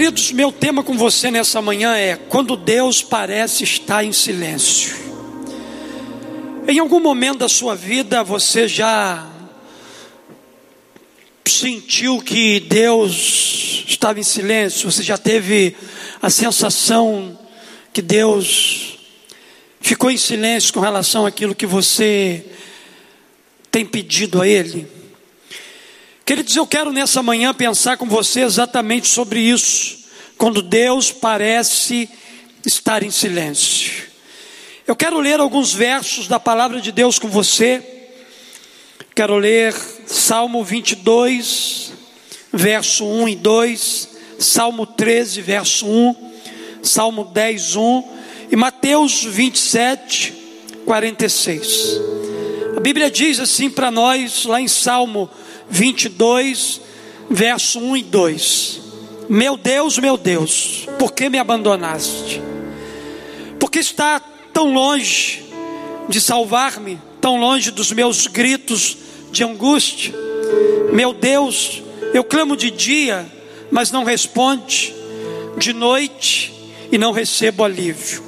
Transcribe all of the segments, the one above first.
Queridos, meu tema com você nessa manhã é quando Deus parece estar em silêncio. Em algum momento da sua vida você já sentiu que Deus estava em silêncio? Você já teve a sensação que Deus ficou em silêncio com relação àquilo que você tem pedido a Ele? Queridos, eu quero nessa manhã pensar com você exatamente sobre isso, quando Deus parece estar em silêncio. Eu quero ler alguns versos da palavra de Deus com você. Quero ler Salmo 22, verso 1 e 2, Salmo 13, verso 1, Salmo 10, 1 e Mateus 27, 46. A Bíblia diz assim para nós, lá em Salmo 22, verso 1 e 2: Meu Deus, meu Deus, por que me abandonaste? Porque está tão longe de salvar-me, tão longe dos meus gritos de angústia. Meu Deus, eu clamo de dia, mas não responde, de noite e não recebo alívio.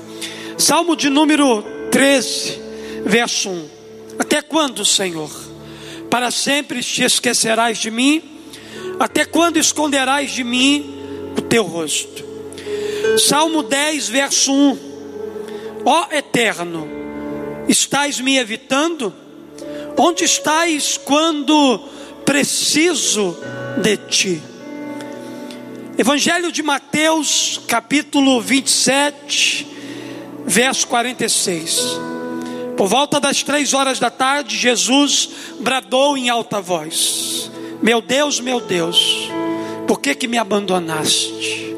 Salmo de número 13, verso 1. Até quando, Senhor? Para sempre te esquecerás de mim? Até quando esconderás de mim o teu rosto? Salmo 10, verso 1: Ó Eterno, estás me evitando? Onde estás quando preciso de ti? Evangelho de Mateus, capítulo 27, verso 46. Por volta das três horas da tarde, Jesus bradou em alta voz: Meu Deus, meu Deus, por que que me abandonaste?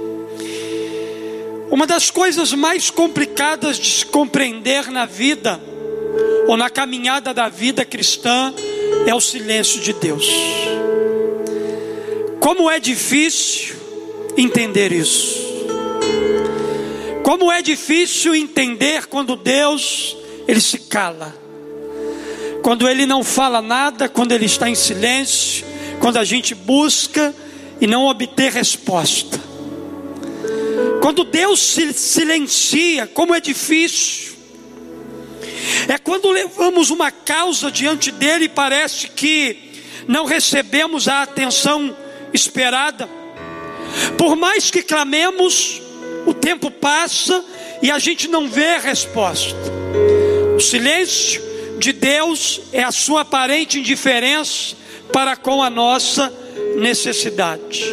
Uma das coisas mais complicadas de se compreender na vida, ou na caminhada da vida cristã, é o silêncio de Deus. Como é difícil entender isso. Como é difícil entender quando Deus ele se cala. Quando ele não fala nada, quando ele está em silêncio, quando a gente busca e não obter resposta. Quando Deus se silencia, como é difícil. É quando levamos uma causa diante dele e parece que não recebemos a atenção esperada. Por mais que clamemos, o tempo passa e a gente não vê a resposta. O silêncio de Deus é a sua aparente indiferença para com a nossa necessidade.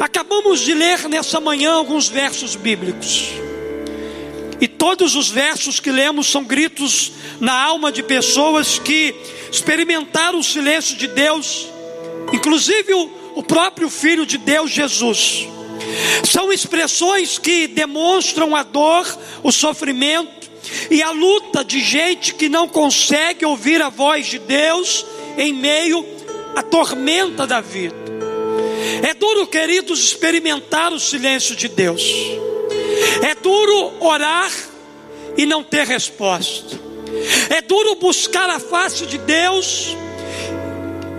Acabamos de ler nessa manhã alguns versos bíblicos. E todos os versos que lemos são gritos na alma de pessoas que experimentaram o silêncio de Deus, inclusive o, próprio Filho de Deus, Jesus. São expressões que demonstram a dor, o sofrimento, e a luta de gente que não consegue ouvir a voz de Deus em meio à tormenta da vida. É duro, queridos, experimentar o silêncio de Deus. É duro orar e não ter resposta. É duro buscar a face de Deus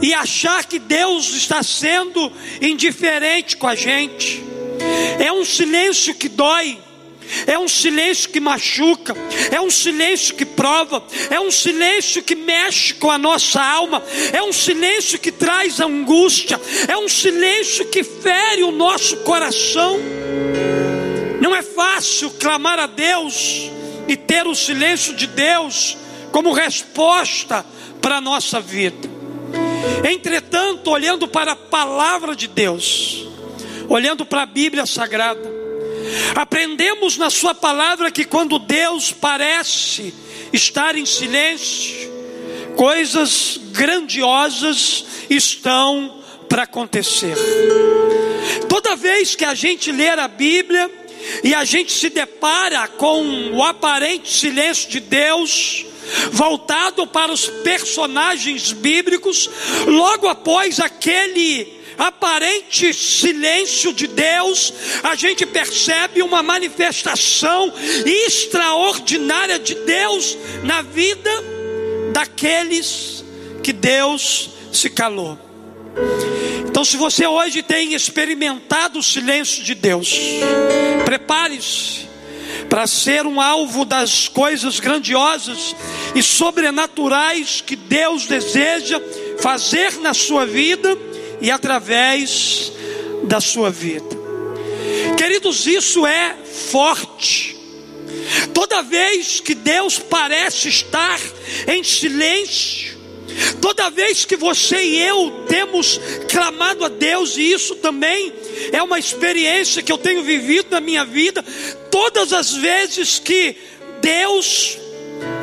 e achar que Deus está sendo indiferente com a gente. É um silêncio que dói é um silêncio que machuca, é um silêncio que prova, é um silêncio que mexe com a nossa alma, é um silêncio que traz angústia, é um silêncio que fere o nosso coração. Não é fácil clamar a Deus e ter o silêncio de Deus como resposta para a nossa vida. Entretanto, olhando para a palavra de Deus, olhando para a Bíblia Sagrada, Aprendemos na Sua palavra que quando Deus parece estar em silêncio, coisas grandiosas estão para acontecer. Toda vez que a gente ler a Bíblia e a gente se depara com o aparente silêncio de Deus, voltado para os personagens bíblicos, logo após aquele aparente silêncio de Deus, a gente percebe uma manifestação extraordinária de Deus na vida daqueles que Deus se calou. Então se você hoje tem experimentado o silêncio de Deus, prepare-se para ser um alvo das coisas grandiosas e sobrenaturais que Deus deseja fazer na sua vida e através da sua vida. Queridos, isso é forte. Toda vez que Deus parece estar em silêncio, toda vez que você e eu temos clamado a Deus, e isso também é uma experiência que eu tenho vivido na minha vida, todas as vezes que Deus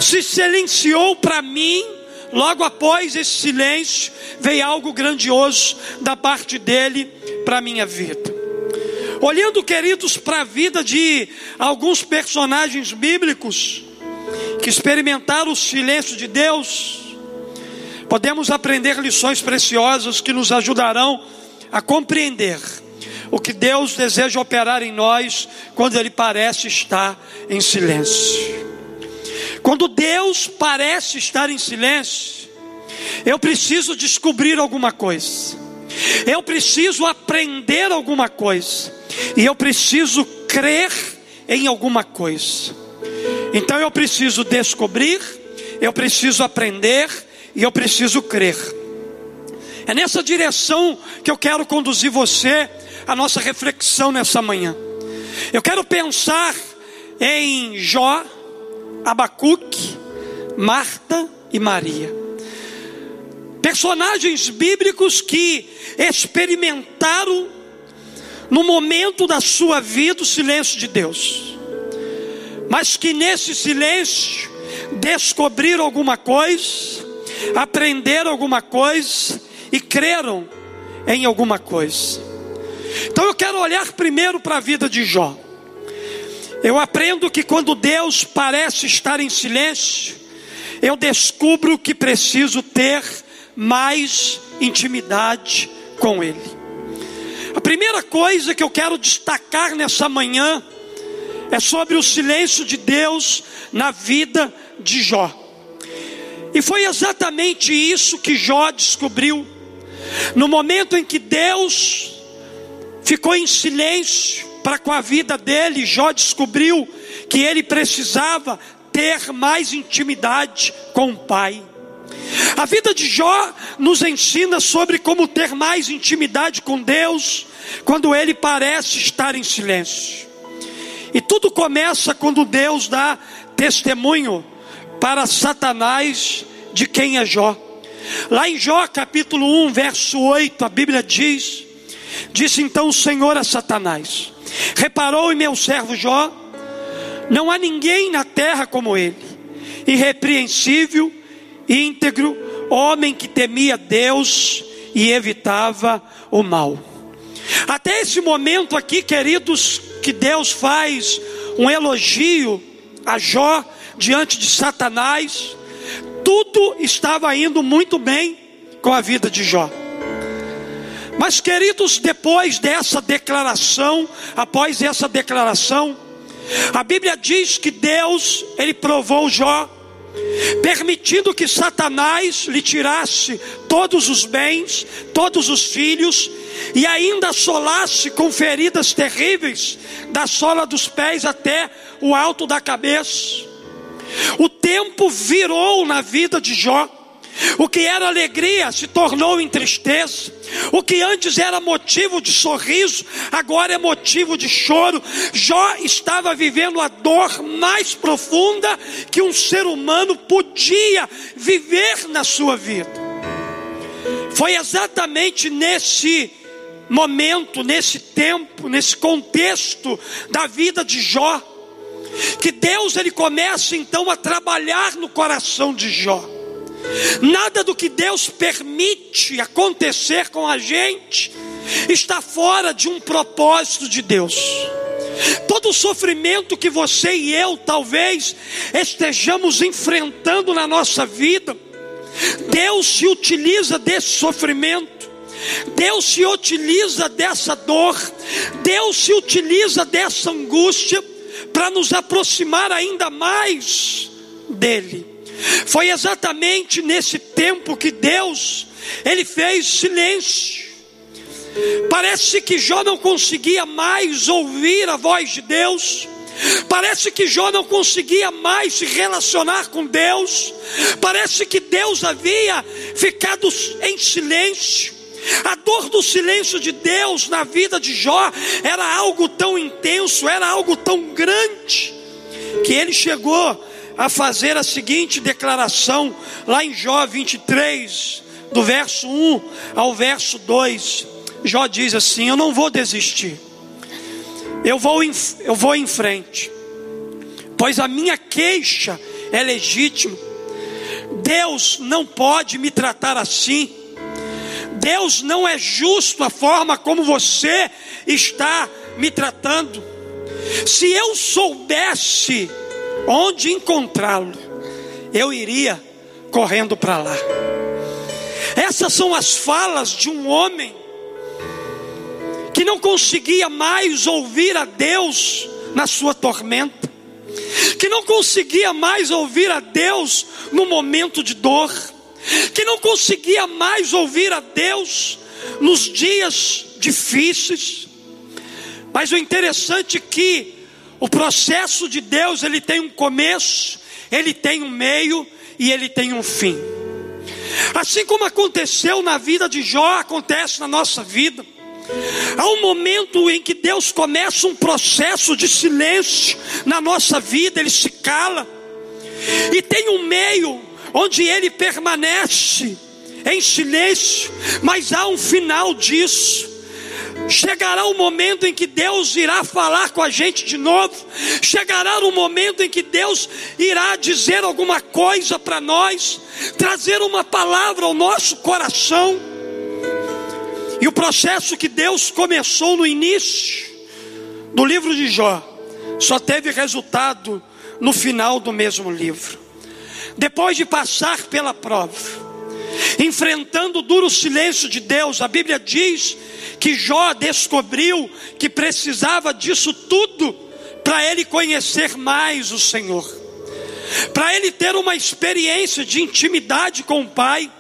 se silenciou para mim, logo após esse silêncio, veio algo grandioso da parte dele para a minha vida. Olhando, queridos, para a vida de alguns personagens bíblicos que experimentaram o silêncio de Deus, podemos aprender lições preciosas que nos ajudarão a compreender o que Deus deseja operar em nós quando Ele parece estar em silêncio. Quando Deus parece estar em silêncio, eu preciso descobrir alguma coisa, eu preciso aprender alguma coisa, e eu preciso crer em alguma coisa. Então eu preciso descobrir, eu preciso aprender e eu preciso crer. É nessa direção que eu quero conduzir você a nossa reflexão nessa manhã. Eu quero pensar em Jó, Abacuque, Marta e Maria. Personagens bíblicos que experimentaram no momento da sua vida o silêncio de Deus, mas que nesse silêncio descobriram alguma coisa, aprenderam alguma coisa e creram em alguma coisa. Então eu quero olhar primeiro para a vida de Jó. Eu aprendo que quando Deus parece estar em silêncio, eu descubro que preciso ter mais intimidade com Ele. A primeira coisa que eu quero destacar nessa manhã é sobre o silêncio de Deus na vida de Jó. E foi exatamente isso que Jó descobriu. No momento em que Deus ficou em silêncio para com a vida dele, Jó descobriu que ele precisava ter mais intimidade com o Pai. A vida de Jó nos ensina sobre como ter mais intimidade com Deus quando ele parece estar em silêncio. E tudo começa quando Deus dá testemunho para Satanás de quem é Jó. Lá em Jó capítulo 1, verso 8, a Bíblia diz: Disse então o Senhor a Satanás: Reparou em meu servo Jó? Não há ninguém na terra como ele, irrepreensível, íntegro, homem que temia Deus e evitava o mal. Até esse momento aqui, queridos, que Deus faz um elogio a Jó diante de Satanás, tudo estava indo muito bem com a vida de Jó. Mas, queridos, depois dessa declaração, após essa declaração, a Bíblia diz que Deus, ele provou Jó, permitindo que Satanás lhe tirasse todos os bens, todos os filhos, e ainda assolasse com feridas terríveis, da sola dos pés até o alto da cabeça. O tempo virou na vida de Jó. O que era alegria se tornou em tristeza. O que antes era motivo de sorriso, agora é motivo de choro. Jó estava vivendo a dor mais profunda que um ser humano podia viver na sua vida. Foi exatamente nesse momento, nesse tempo, nesse contexto da vida de Jó, que Deus ele começa então a trabalhar no coração de Jó. Nada do que Deus permite acontecer com a gente está fora de um propósito de Deus. Todo sofrimento que você e eu talvez estejamos enfrentando na nossa vida, Deus se utiliza desse sofrimento, Deus se utiliza dessa dor, Deus se utiliza dessa angústia para nos aproximar ainda mais dEle. Foi exatamente nesse tempo que Deus, Ele fez silêncio. Parece que Jó não conseguia mais ouvir a voz de Deus. Parece que Jó não conseguia mais se relacionar com Deus. Parece que Deus havia ficado em silêncio. A dor do silêncio de Deus na vida de Jó era algo tão intenso, era algo tão grande, que ele chegou a fazer a seguinte declaração, lá em Jó 23, do verso 1 ao verso 2. Jó diz assim: Eu não vou desistir, eu vou em, eu vou em frente, pois a minha queixa é legítima. Deus não pode me tratar assim. Deus não é justo a forma como você está me tratando. Se eu soubesse onde encontrá-lo, eu iria correndo para lá. Essas são as falas de um homem que não conseguia mais ouvir a Deus na sua tormenta, que não conseguia mais ouvir a Deus no momento de dor, que não conseguia mais ouvir a Deus nos dias difíceis. Mas o interessante é que o processo de Deus, ele tem um começo, ele tem um meio e ele tem um fim. Assim como aconteceu na vida de Jó, acontece na nossa vida. Há um momento em que Deus começa um processo de silêncio na nossa vida, ele se cala. E tem um meio onde ele permanece em silêncio, mas há um final disso. Chegará o momento em que Deus irá falar com a gente de novo. Chegará o momento em que Deus irá dizer alguma coisa para nós, trazer uma palavra ao nosso coração. E o processo que Deus começou no início do livro de Jó só teve resultado no final do mesmo livro. Depois de passar pela prova, enfrentando o duro silêncio de Deus, a Bíblia diz que Jó descobriu que precisava disso tudo para ele conhecer mais o Senhor, para ele ter uma experiência de intimidade com o Pai,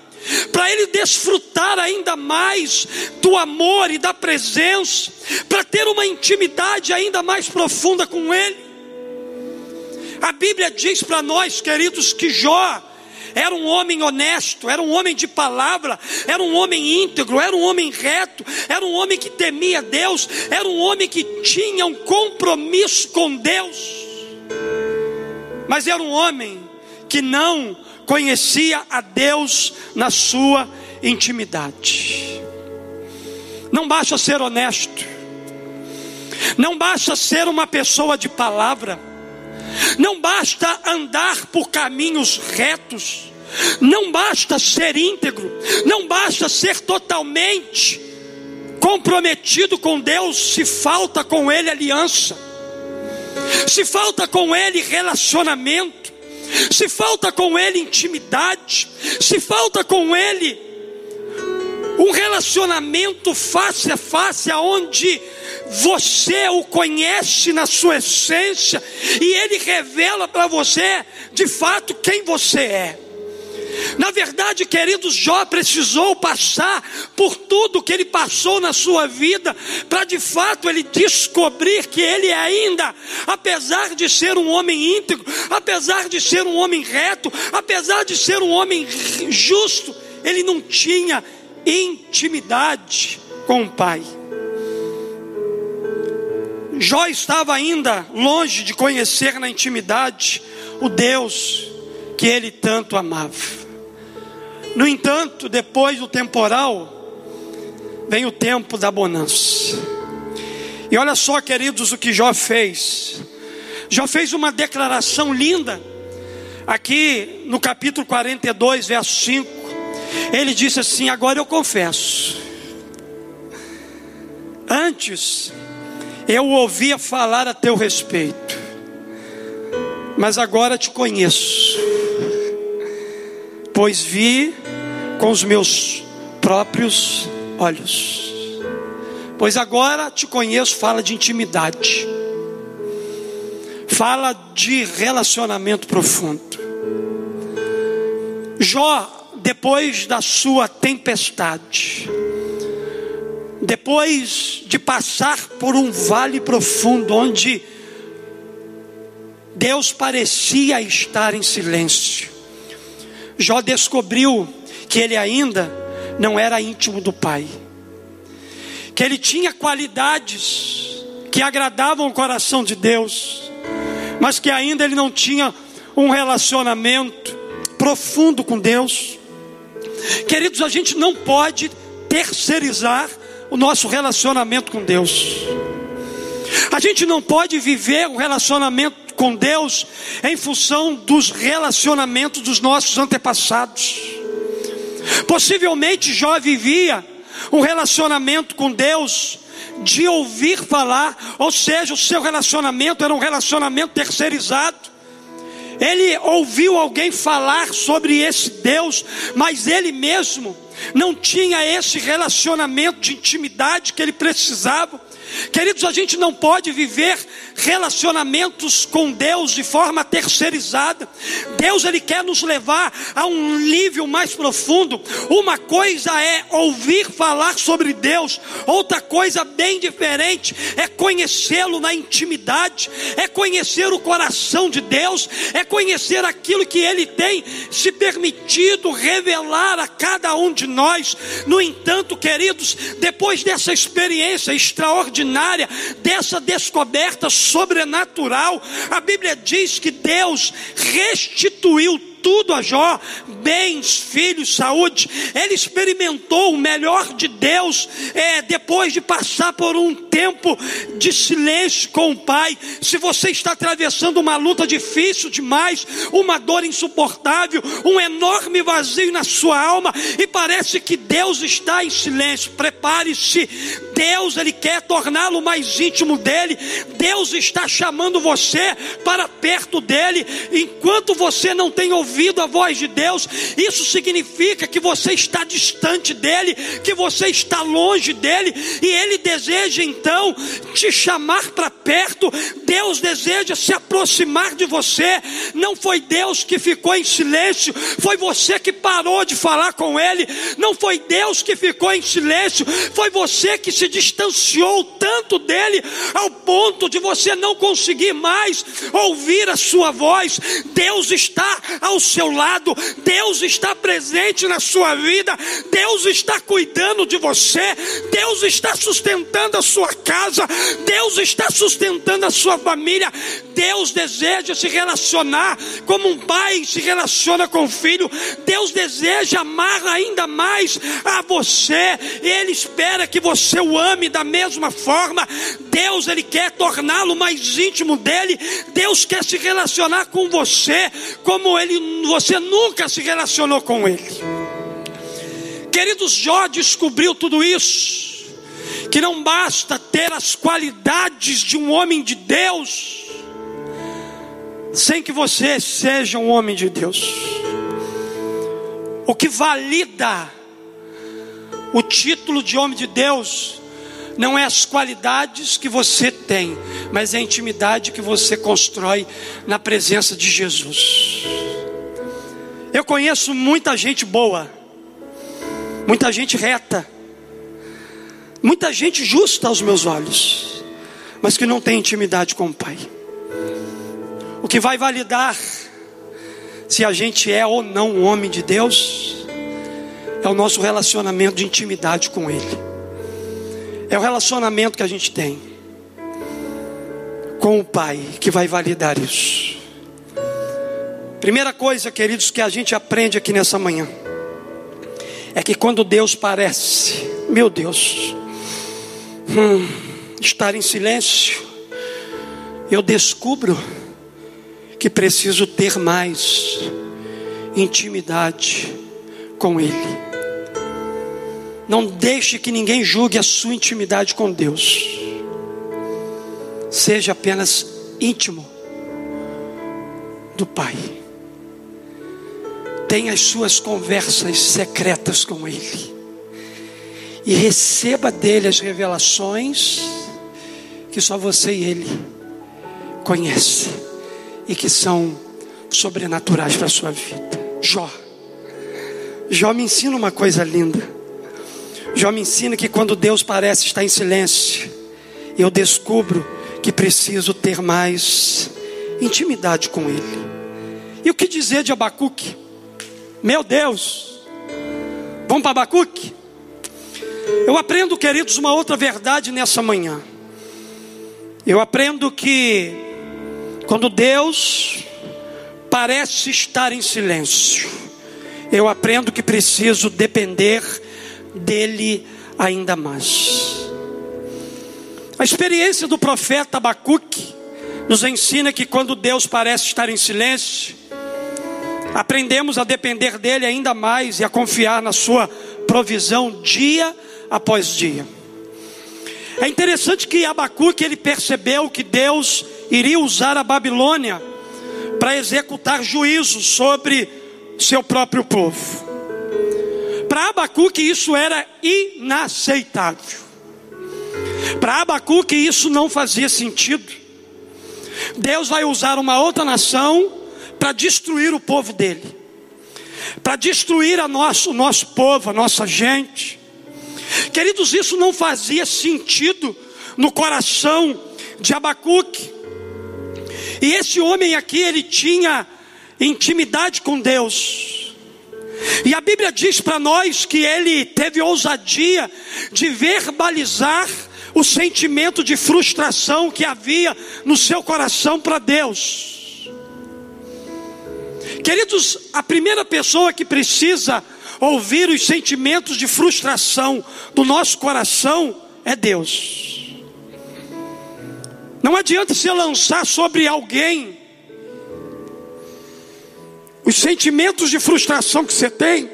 para ele desfrutar ainda mais do amor e da presença, para ter uma intimidade ainda mais profunda com Ele. A Bíblia diz para nós, queridos, que Jó era um homem honesto, era um homem de palavra, era um homem íntegro, era um homem reto, era um homem que temia Deus, era um homem que tinha um compromisso com Deus. Mas era um homem que não conhecia a Deus na sua intimidade. Não basta ser honesto, não basta ser uma pessoa de palavra, não basta andar por caminhos retos, não basta ser íntegro, não basta ser totalmente comprometido com Deus se falta com Ele aliança, se falta com Ele relacionamento, se falta com Ele intimidade, se falta com Ele um relacionamento face a face, aonde você o conhece na sua essência e ele revela para você de fato quem você é. Na verdade, queridos, Jó precisou passar por tudo que ele passou na sua vida, para de fato ele descobrir que ele ainda, apesar de ser um homem íntegro, apesar de ser um homem reto, apesar de ser um homem justo, ele não tinha intimidade com o Pai. Jó estava ainda longe de conhecer na intimidade o Deus que ele tanto amava. No entanto, depois do temporal, vem o tempo da bonança. E olha só, queridos, o que Jó fez. Jó fez uma declaração linda, aqui no capítulo 42, verso 5. Ele disse assim: Agora eu confesso. Antes eu ouvia falar a teu respeito, mas agora te conheço, pois vi com os meus próprios olhos. Pois agora te conheço, fala de intimidade, fala de relacionamento profundo. Jó, depois da sua tempestade, depois de passar por um vale profundo, onde Deus parecia estar em silêncio, Jó descobriu que ele ainda não era íntimo do Pai, que ele tinha qualidades que agradavam o coração de Deus, mas que ainda ele não tinha um relacionamento profundo com Deus. Queridos, a gente não pode terceirizar o nosso relacionamento com Deus. A gente não pode viver um relacionamento com Deus em função dos relacionamentos dos nossos antepassados. Possivelmente Jó vivia um relacionamento com Deus de ouvir falar, ou seja, o seu relacionamento era um relacionamento terceirizado. Ele ouviu alguém falar sobre esse Deus, mas ele mesmo não tinha esse relacionamento de intimidade que ele precisava. Queridos, a gente não pode viver relacionamentos com Deus de forma terceirizada. Deus ele quer nos levar a um nível mais profundo. Uma coisa é ouvir falar sobre Deus, outra coisa bem diferente é conhecê-lo na intimidade, é conhecer o coração de Deus, é conhecer aquilo que ele tem se permitido revelar a cada um de nós. No entanto, queridos, depois dessa experiência extraordinária, dessa descoberta sobrenatural. A Bíblia diz que Deus restituiu tudo a Jó, bens, filhos, saúde. Ele experimentou o melhor de Deus é, depois de passar por um tempo de silêncio com o Pai. Se você está atravessando uma luta difícil demais, uma dor insuportável, um enorme vazio na sua alma e parece que Deus está em silêncio, prepare-se. Deus, Ele quer torná-lo mais íntimo dele. Deus está chamando você para perto dele. Enquanto você não tem ouvido a voz de Deus, isso significa que você está distante dele, que você está longe dele, e ele deseja então te chamar para perto. Deus deseja se aproximar de você. Não foi Deus que ficou em silêncio, foi você que parou de falar com ele. Não foi Deus que ficou em silêncio, foi você que se distanciou tanto dele ao ponto de você não conseguir mais ouvir a sua voz. Deus está ao seu lado, Deus está presente na sua vida, Deus está cuidando de você, Deus está sustentando a sua casa, Deus está sustentando a sua família. Deus deseja se relacionar como um pai se relaciona com o filho. Deus deseja amar ainda mais a você. Ele espera que você o ame da mesma forma. Deus ele quer torná-lo mais íntimo dele. Deus quer se relacionar com você como ele você nunca se relacionou com ele. Queridos, Jó descobriu tudo isso. Que não basta ter as qualidades de um homem de Deus, sem que você seja um homem de Deus. O que valida o título de homem de Deus não é as qualidades que você tem, mas é a intimidade que você constrói na presença de Jesus. Eu conheço muita gente boa, muita gente reta, muita gente justa aos meus olhos, mas que não tem intimidade com o Pai. O que vai validar se a gente é ou não um homem de Deus é o nosso relacionamento de intimidade com Ele. É o relacionamento que a gente tem com o Pai que vai validar isso. Primeira coisa, queridos, que a gente aprende aqui nessa manhã é que quando Deus parece, meu Deus, hum, estar em silêncio, eu descubro que preciso ter mais intimidade com Ele. Não deixe que ninguém julgue a sua intimidade com Deus. Seja apenas íntimo do Pai. Tenha as suas conversas secretas com Ele. E receba dele as revelações que só você e Ele conhecem e que são sobrenaturais para a sua vida. Jó. Jó me ensina uma coisa linda. Jó me ensina que quando Deus parece estar em silêncio, eu descubro que preciso ter mais intimidade com Ele. E o que dizer de Abacuque? Meu Deus, vamos para Abacuque? Eu aprendo, queridos, uma outra verdade nessa manhã. Eu aprendo que quando Deus parece estar em silêncio, eu aprendo que preciso depender dele ainda mais. A experiência do profeta Abacuque nos ensina que quando Deus parece estar em silêncio, aprendemos a depender dele ainda mais e a confiar na sua provisão dia após dia. É interessante que Abacuque ele percebeu que Deus iria usar a Babilônia para executar juízo sobre seu próprio povo. Para Abacuque isso era inaceitável. Para Abacuque isso não fazia sentido. Deus vai usar uma outra nação para destruir o povo dele, para destruir a nosso, o nosso povo, a nossa gente. Queridos, isso não fazia sentido no coração de Abacuque. E esse homem aqui, ele tinha intimidade com Deus. E a Bíblia diz para nós que ele teve ousadia de verbalizar o sentimento de frustração que havia no seu coração para Deus. Queridos, a primeira pessoa que precisa ouvir os sentimentos de frustração do nosso coração é Deus. Não adianta se lançar sobre alguém os sentimentos de frustração que você tem,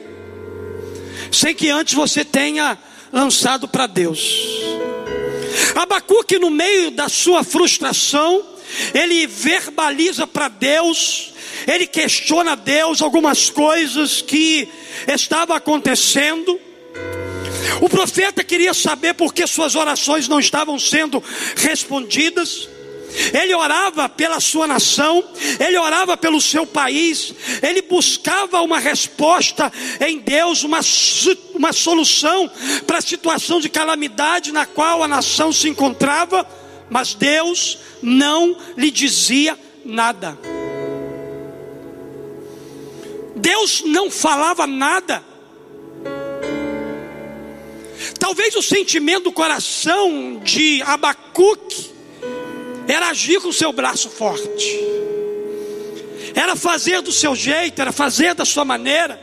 sem que antes você tenha lançado para Deus. Abacuque, no meio da sua frustração, ele verbaliza para Deus, ele questiona Deus algumas coisas que estavam acontecendo. O profeta queria saber por que suas orações não estavam sendo respondidas. Ele orava pela sua nação, ele orava pelo seu país, ele buscava uma resposta em Deus, uma, uma solução para a situação de calamidade na qual a nação se encontrava, mas Deus não lhe dizia nada. Deus não falava nada. Talvez o sentimento do coração de Abacuque era agir com o seu braço forte, era fazer do seu jeito, era fazer da sua maneira.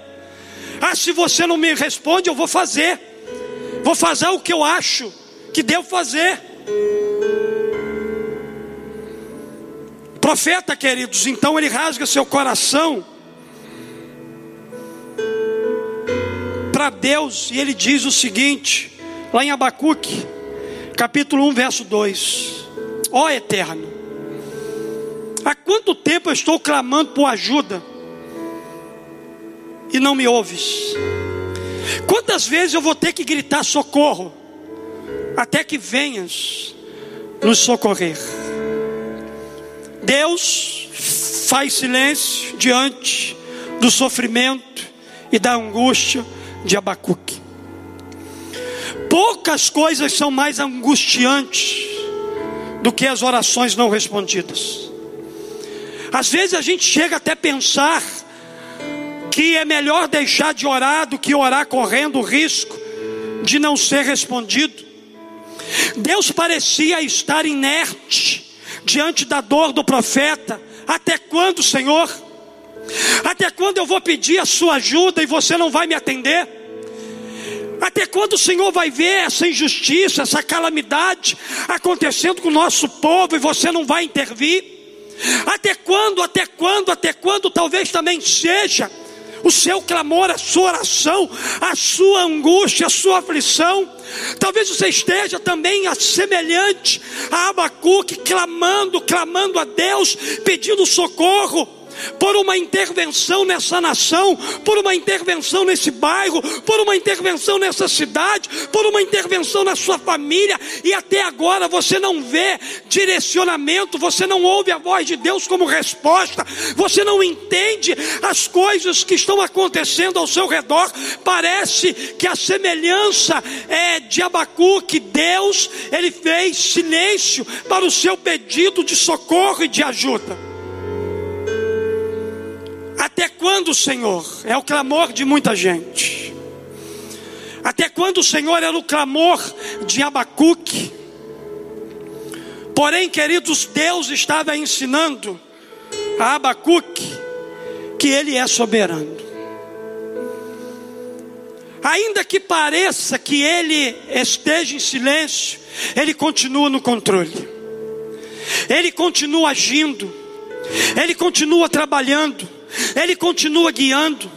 Ah, se você não me responde, eu vou fazer, vou fazer o que eu acho que devo fazer. Profeta, queridos, então ele rasga seu coração para Deus e ele diz o seguinte, lá em Abacuque, capítulo 1, verso 2: Ó Eterno, há quanto tempo eu estou clamando por ajuda e não me ouves? Quantas vezes eu vou ter que gritar socorro até que venhas nos socorrer? Deus faz silêncio diante do sofrimento e da angústia de Abacuque. Poucas coisas são mais angustiantes do que as orações não respondidas. Às vezes a gente chega até pensar que é melhor deixar de orar do que orar correndo o risco de não ser respondido. Deus parecia estar inerte diante da dor do profeta. Até quando, Senhor? Até quando eu vou pedir a sua ajuda e você não vai me atender? Até quando o Senhor vai ver essa injustiça, essa calamidade acontecendo com o nosso povo e você não vai intervir? Até quando, até quando, até quando talvez também seja o seu clamor, a sua oração, a sua angústia, a sua aflição. Talvez você esteja também semelhante a Abacuque, clamando, clamando a Deus, pedindo socorro. Por uma intervenção nessa nação, por uma intervenção nesse bairro, por uma intervenção nessa cidade, por uma intervenção na sua família, e até agora você não vê direcionamento, você não ouve a voz de Deus como resposta, você não entende as coisas que estão acontecendo ao seu redor, parece que a semelhança é de Abacuque, Deus, ele fez silêncio para o seu pedido de socorro e de ajuda. Até quando, Senhor? É o clamor de muita gente. Até quando, Senhor, era o clamor de Abacuque? Porém, queridos, Deus estava ensinando a Abacuque que Ele é soberano. Ainda que pareça que Ele esteja em silêncio, Ele continua no controle, Ele continua agindo, Ele continua trabalhando, ele continua guiando.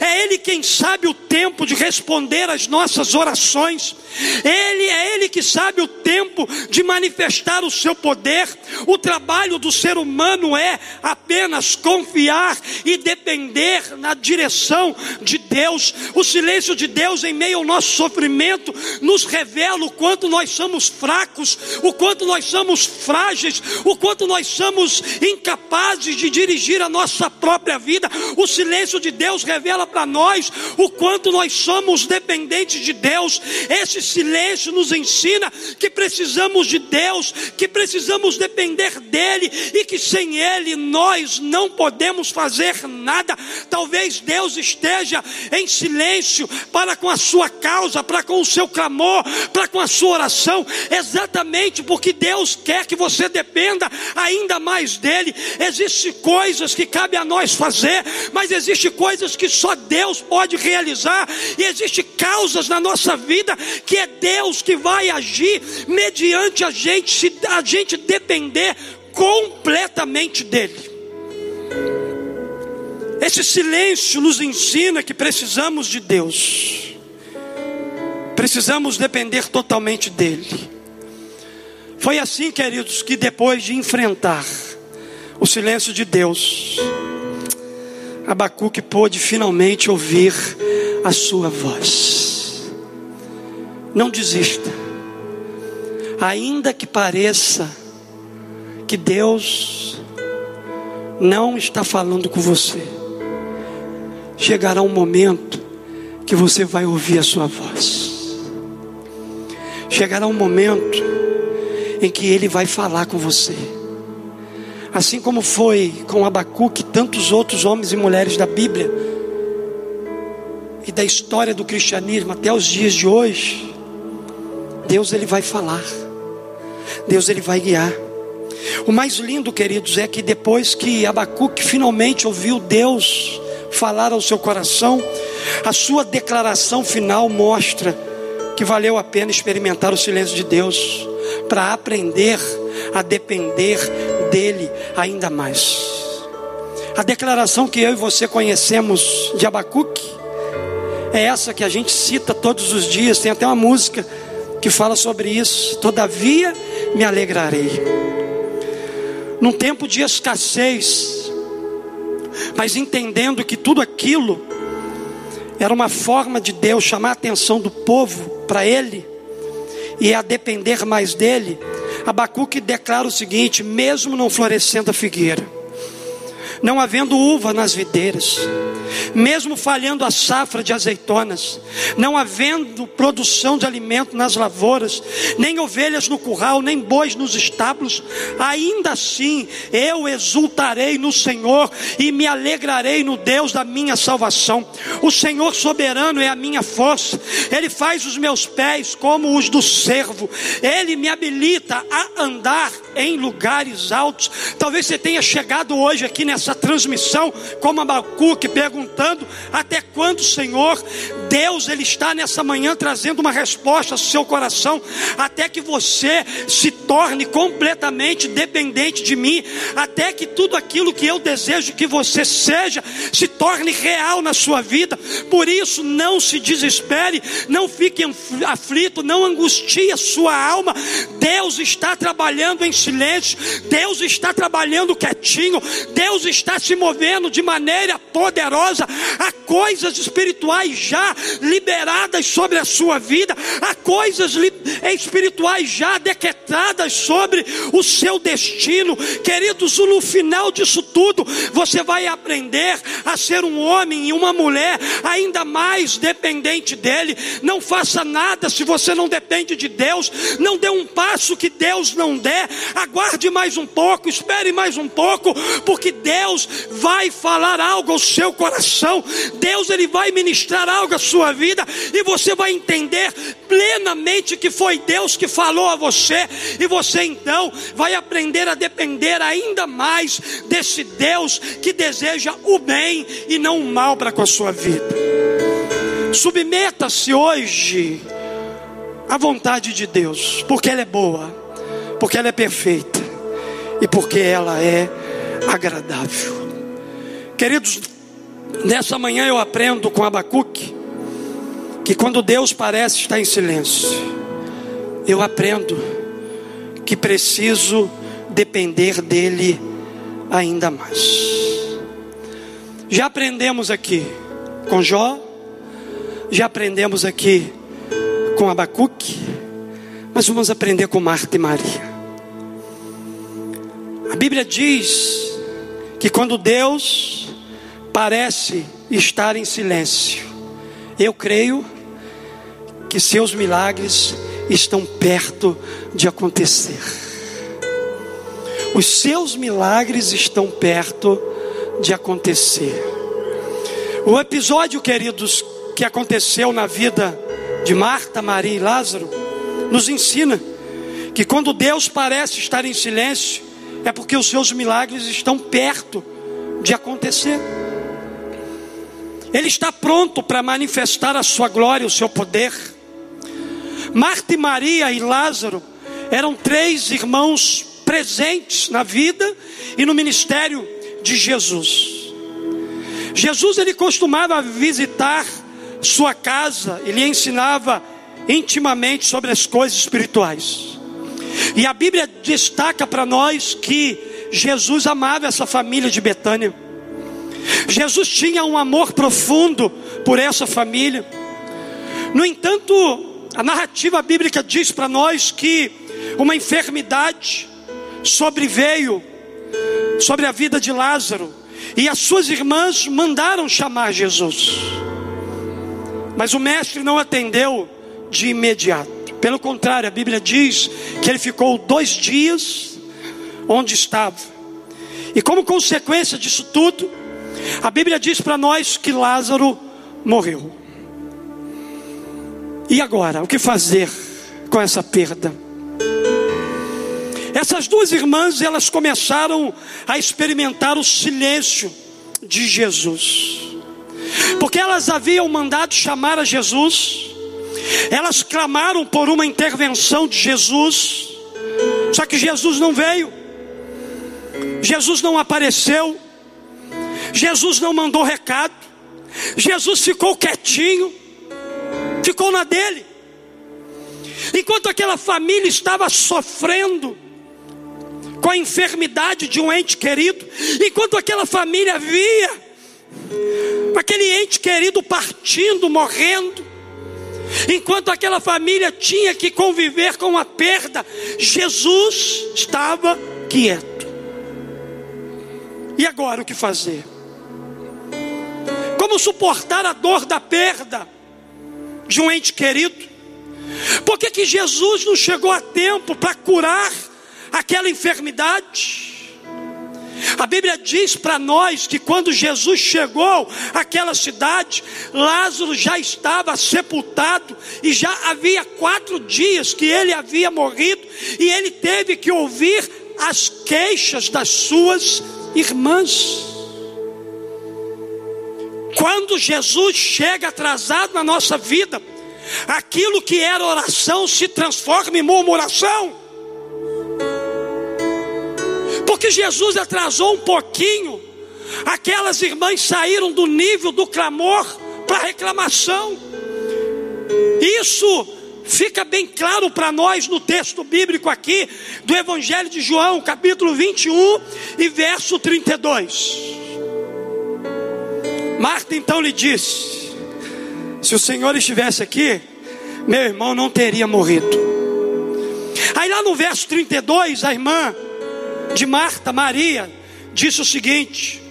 É Ele quem sabe o tempo de responder às nossas orações. Ele é Ele que sabe o tempo de manifestar o seu poder. O trabalho do ser humano é apenas confiar e depender na direção de Deus. O silêncio de Deus em meio ao nosso sofrimento nos revela o quanto nós somos fracos, o quanto nós somos frágeis, o quanto nós somos incapazes de dirigir a nossa própria vida. O silêncio de Deus revela para nós o quanto nós somos dependentes de Deus. Esse silêncio nos ensina que precisamos de Deus, que precisamos depender dEle e que sem Ele nós não podemos fazer nada. Talvez Deus esteja em silêncio para com a sua causa, para com o seu clamor, para com a sua oração, exatamente porque Deus quer que você dependa ainda mais dEle. Existem coisas que cabe a nós fazer, mas existem coisas que só Deus pode realizar, e existem causas na nossa vida que é Deus que vai agir mediante a gente, se a gente depender completamente dEle. Esse silêncio nos ensina que precisamos de Deus, precisamos depender totalmente dEle. Foi assim, queridos, que depois de enfrentar o silêncio de Deus, Abacuque pôde finalmente ouvir a sua voz. Não desista, ainda que pareça que Deus não está falando com você, chegará um momento que você vai ouvir a sua voz. Chegará um momento em que Ele vai falar com você. Assim como foi com Abacuque, tantos outros homens e mulheres da Bíblia e da história do cristianismo até os dias de hoje, Deus ele vai falar. Deus ele vai guiar. O mais lindo, queridos, é que depois que Abacuque finalmente ouviu Deus falar ao seu coração, a sua declaração final mostra que valeu a pena experimentar o silêncio de Deus para aprender a depender dele ainda mais. A declaração que eu e você conhecemos de Abacuque é essa que a gente cita todos os dias, tem até uma música que fala sobre isso. Todavia me alegrarei. Num tempo de escassez, mas entendendo que tudo aquilo era uma forma de Deus chamar a atenção do povo para Ele e a depender mais dele, Abacuque declara o seguinte: mesmo não florescendo a figueira, não havendo uva nas videiras, mesmo falhando a safra de azeitonas, não havendo produção de alimento nas lavouras, nem ovelhas no curral, nem bois nos estábulos, ainda assim eu exultarei no Senhor e me alegrarei no Deus da minha salvação. O Senhor soberano é a minha força, Ele faz os meus pés como os do servo, Ele me habilita a andar em lugares altos. Talvez você tenha chegado hoje aqui nessa transmissão, como Abacuque, perguntando: até quando, Senhor? Deus ele está nessa manhã trazendo uma resposta ao seu coração, até que você se torne completamente dependente de mim, até que tudo aquilo que eu desejo que você seja se torne real na sua vida. Por isso, não se desespere, não fique aflito, não angustie a sua alma. Deus está trabalhando em silêncio, Deus está trabalhando quietinho, Deus está se movendo de maneira poderosa. Há coisas espirituais já liberadas sobre a sua vida, há coisas espirituais já decretadas sobre o seu destino. Queridos, no final disso tudo, você vai aprender a ser um homem e uma mulher ainda mais dependente dele. Não faça nada se você não depende de Deus. Não dê um passo que Deus não der. Aguarde mais um pouco, espere mais um pouco, porque Deus vai falar algo ao seu coração. Deus ele vai ministrar algo à sua vida e você vai entender plenamente que foi Deus que falou a você e você então vai aprender a depender ainda mais desse Deus que deseja o bem e não o mal para com a sua vida. Submeta-se hoje à vontade de Deus, porque ela é boa, porque ela é perfeita e porque ela é agradável. Queridos, nessa manhã eu aprendo com Abacuque que quando Deus parece estar em silêncio, eu aprendo que preciso depender dele ainda mais. Já aprendemos aqui com Jó, já aprendemos aqui com Abacuque, mas vamos aprender com Marta e Maria. A Bíblia diz que quando Deus parece estar em silêncio, eu creio que seus milagres estão perto de acontecer. Os seus milagres estão perto de acontecer. O episódio, queridos, que aconteceu na vida de Marta, Maria e Lázaro, nos ensina que quando Deus parece estar em silêncio, é porque os seus milagres estão perto de acontecer. Ele está pronto para manifestar a sua glória, o seu poder. Marta e Maria e Lázaro eram três irmãos presentes na vida e no ministério de Jesus. Jesus ele costumava visitar sua casa, ele ensinava intimamente sobre as coisas espirituais. E a Bíblia destaca para nós que Jesus amava essa família de Betânia. Jesus tinha um amor profundo por essa família. No entanto, a narrativa bíblica diz para nós que uma enfermidade sobreveio sobre a vida de Lázaro e as suas irmãs mandaram chamar Jesus. Mas o mestre não atendeu de imediato. Pelo contrário, a Bíblia diz que ele ficou dois dias onde estava. E como consequência disso tudo, a Bíblia diz para nós que Lázaro morreu. E agora, o que fazer com essa perda? Essas duas irmãs, elas começaram a experimentar o silêncio de Jesus. Porque elas haviam mandado chamar a Jesus, elas clamaram por uma intervenção de Jesus, só que Jesus não veio, Jesus não apareceu, Jesus não mandou recado, Jesus ficou quietinho, ficou na dele. Enquanto aquela família estava sofrendo com a enfermidade de um ente querido, enquanto aquela família via aquele ente querido partindo, morrendo, enquanto aquela família tinha que conviver com a perda, Jesus estava quieto. E agora o que fazer? Como suportar a dor da perda de um ente querido? Por que, que Jesus não chegou a tempo para curar aquela enfermidade? A Bíblia diz para nós que quando Jesus chegou àquela cidade, Lázaro já estava sepultado e já havia quatro dias que ele havia morrido, e ele teve que ouvir as queixas das suas irmãs. Quando Jesus chega atrasado na nossa vida, aquilo que era oração se transforma em murmuração. Porque Jesus atrasou um pouquinho, aquelas irmãs saíram do nível do clamor para reclamação. Isso fica bem claro para nós no texto bíblico aqui do Evangelho de João, capítulo 21 e verso 32. Marta então lhe disse: Se o Senhor estivesse aqui, meu irmão não teria morrido. Aí lá no verso 32, a irmã de Marta, Maria, disse o seguinte: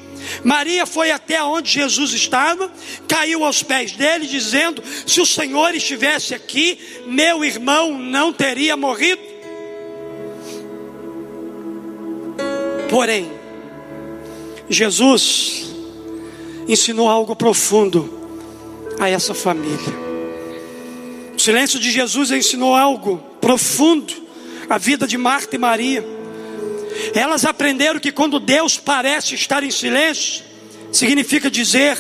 Maria foi até onde Jesus estava, caiu aos pés dele, dizendo: Se o Senhor estivesse aqui, meu irmão não teria morrido. Porém, Jesus ensinou algo profundo a essa família. O silêncio de Jesus ensinou algo profundo à vida de Marta e Maria. Elas aprenderam que quando Deus parece estar em silêncio, significa dizer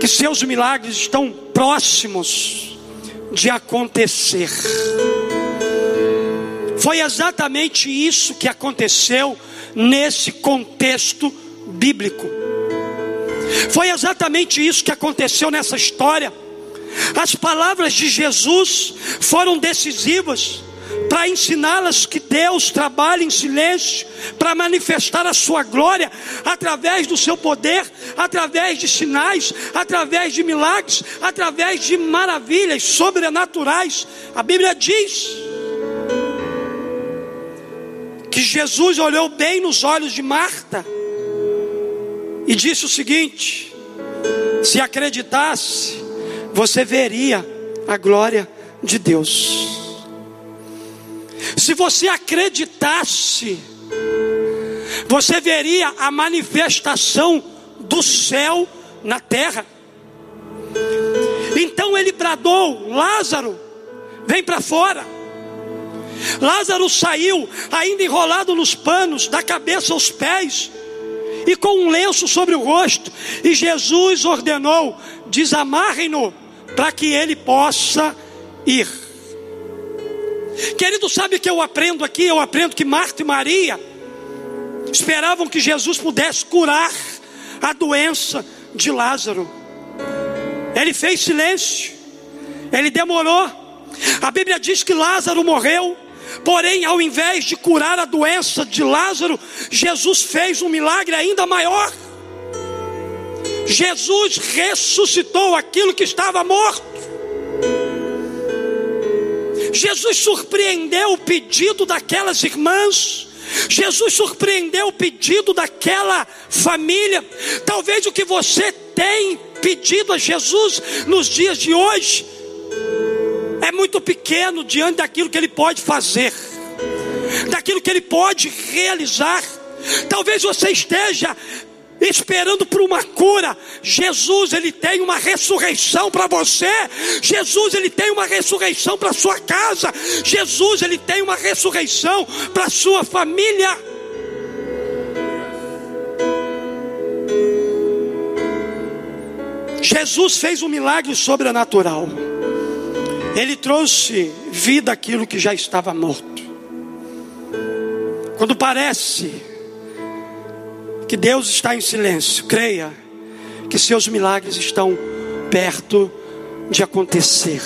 que seus milagres estão próximos de acontecer. Foi exatamente isso que aconteceu nesse contexto bíblico. Foi exatamente isso que aconteceu nessa história. As palavras de Jesus foram decisivas para ensiná-las que Deus trabalha em silêncio para manifestar a sua glória através do seu poder, através de sinais, através de milagres, através de maravilhas sobrenaturais. A Bíblia diz que Jesus olhou bem nos olhos de Marta e disse o seguinte: se acreditasse, você veria a glória de Deus. Se você acreditasse, você veria a manifestação do céu na terra. Então ele bradou: Lázaro, vem para fora. Lázaro saiu, ainda enrolado nos panos, da cabeça aos pés e com um lenço sobre o rosto. E Jesus ordenou: desamarrem-no para que ele possa ir. Querido, sabe o que eu aprendo aqui? Eu aprendo que Marta e Maria esperavam que Jesus pudesse curar a doença de Lázaro. Ele fez silêncio, ele demorou. A Bíblia diz que Lázaro morreu Porém, ao invés de curar a doença de Lázaro, Jesus fez um milagre ainda maior. Jesus ressuscitou aquilo que estava morto. Jesus surpreendeu o pedido daquelas irmãs. Jesus surpreendeu o pedido daquela família. Talvez o que você tem pedido a Jesus nos dias de hoje é muito pequeno diante daquilo que ele pode fazer, daquilo que ele pode realizar. Talvez você esteja esperando por uma cura. Jesus, ele tem uma ressurreição para você. Jesus, ele tem uma ressurreição para sua casa. Jesus, ele tem uma ressurreição para sua família. Jesus fez um milagre sobrenatural. Ele trouxe vida àquilo que já estava morto. Quando parece que Deus está em silêncio, creia que seus milagres estão perto de acontecer.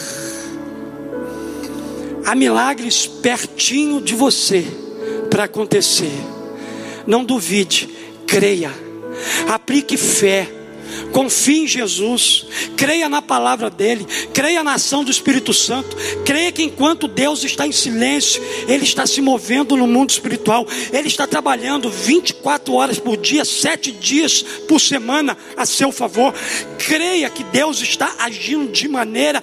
Há milagres pertinho de você para acontecer. Não duvide, creia, aplique fé confie em Jesus, creia na palavra dele, creia na ação do Espírito Santo, creia que enquanto Deus está em silêncio, Ele está se movendo no mundo espiritual, Ele está trabalhando 24 horas por dia, sete dias por semana a seu favor. Creia que Deus está agindo de maneira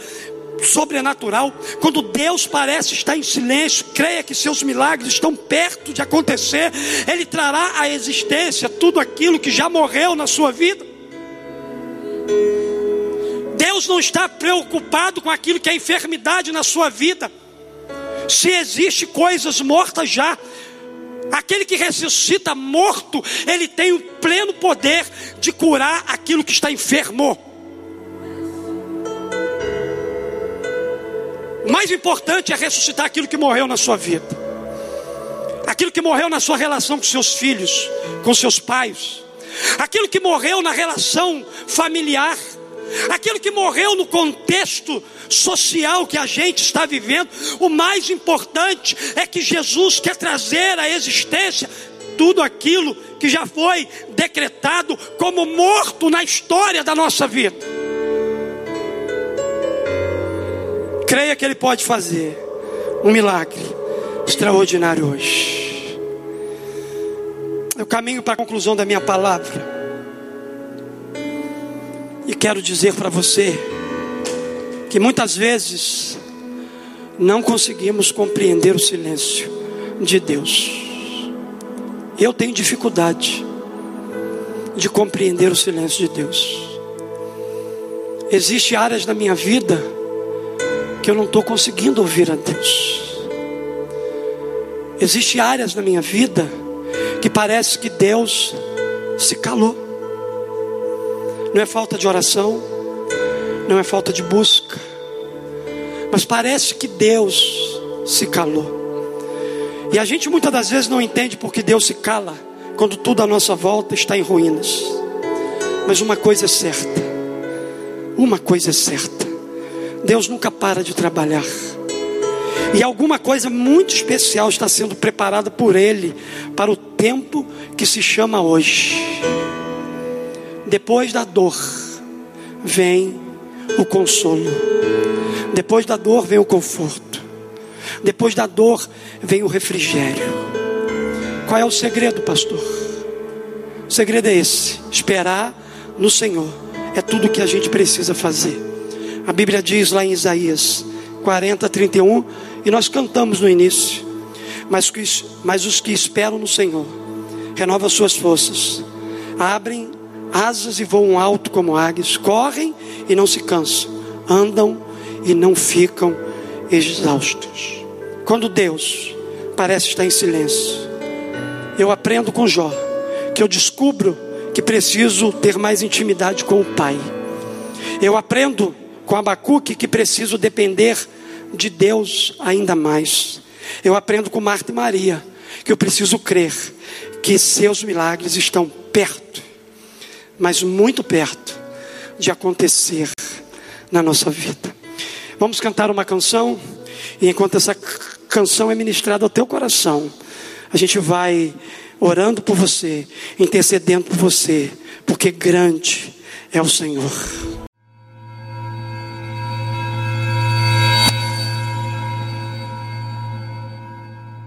sobrenatural, quando Deus parece estar em silêncio, creia que seus milagres estão perto de acontecer, Ele trará à existência tudo aquilo que já morreu na sua vida. Deus não está preocupado com aquilo que é enfermidade na sua vida. Se existe coisas mortas já, aquele que ressuscita morto, ele tem o pleno poder de curar aquilo que está enfermo. O mais importante é ressuscitar aquilo que morreu na sua vida, aquilo que morreu na sua relação com seus filhos, com seus pais, aquilo que morreu na relação familiar, aquilo que morreu no contexto social que a gente está vivendo. O mais importante é que Jesus quer trazer à existência tudo aquilo que já foi decretado como morto na história da nossa vida. Creia que Ele pode fazer um milagre extraordinário hoje. Eu caminho para a conclusão da minha palavra. E quero dizer para você que muitas vezes não conseguimos compreender o silêncio de Deus. Eu tenho dificuldade de compreender o silêncio de Deus. Existem áreas da minha vida que eu não estou conseguindo ouvir a Deus. Existem áreas na minha vida que parece que Deus se calou. Não é falta de oração, não é falta de busca, mas parece que Deus se calou. E a gente muitas das vezes não entende porque Deus se cala quando tudo à nossa volta está em ruínas. Mas uma coisa é certa, uma coisa é certa: Deus nunca para de trabalhar. E alguma coisa muito especial está sendo preparada por Ele para o tempo que se chama hoje. Depois da dor, vem o consolo. Depois da dor, vem o conforto. Depois da dor vem o refrigério. Qual é o segredo, pastor? O segredo é esse: esperar no Senhor. É tudo o que a gente precisa fazer. A Bíblia diz lá em Isaías 40, 31, e nós cantamos no início. Mas, mas os que esperam no Senhor renovam suas forças, abrem asas e voam alto como águias, correm e não se cansam, andam e não ficam exaustos. Quando Deus parece estar em silêncio, eu aprendo com Jó que eu descubro que preciso ter mais intimidade com o Pai. Eu aprendo com Abacuque que preciso depender de Deus ainda mais. Eu aprendo com Marta e Maria que eu preciso crer que seus milagres estão perto, mas muito perto de acontecer na nossa vida. Vamos cantar uma canção e enquanto essa canção é ministrada ao teu coração, a gente vai orando por você, intercedendo por você, porque grande é o Senhor.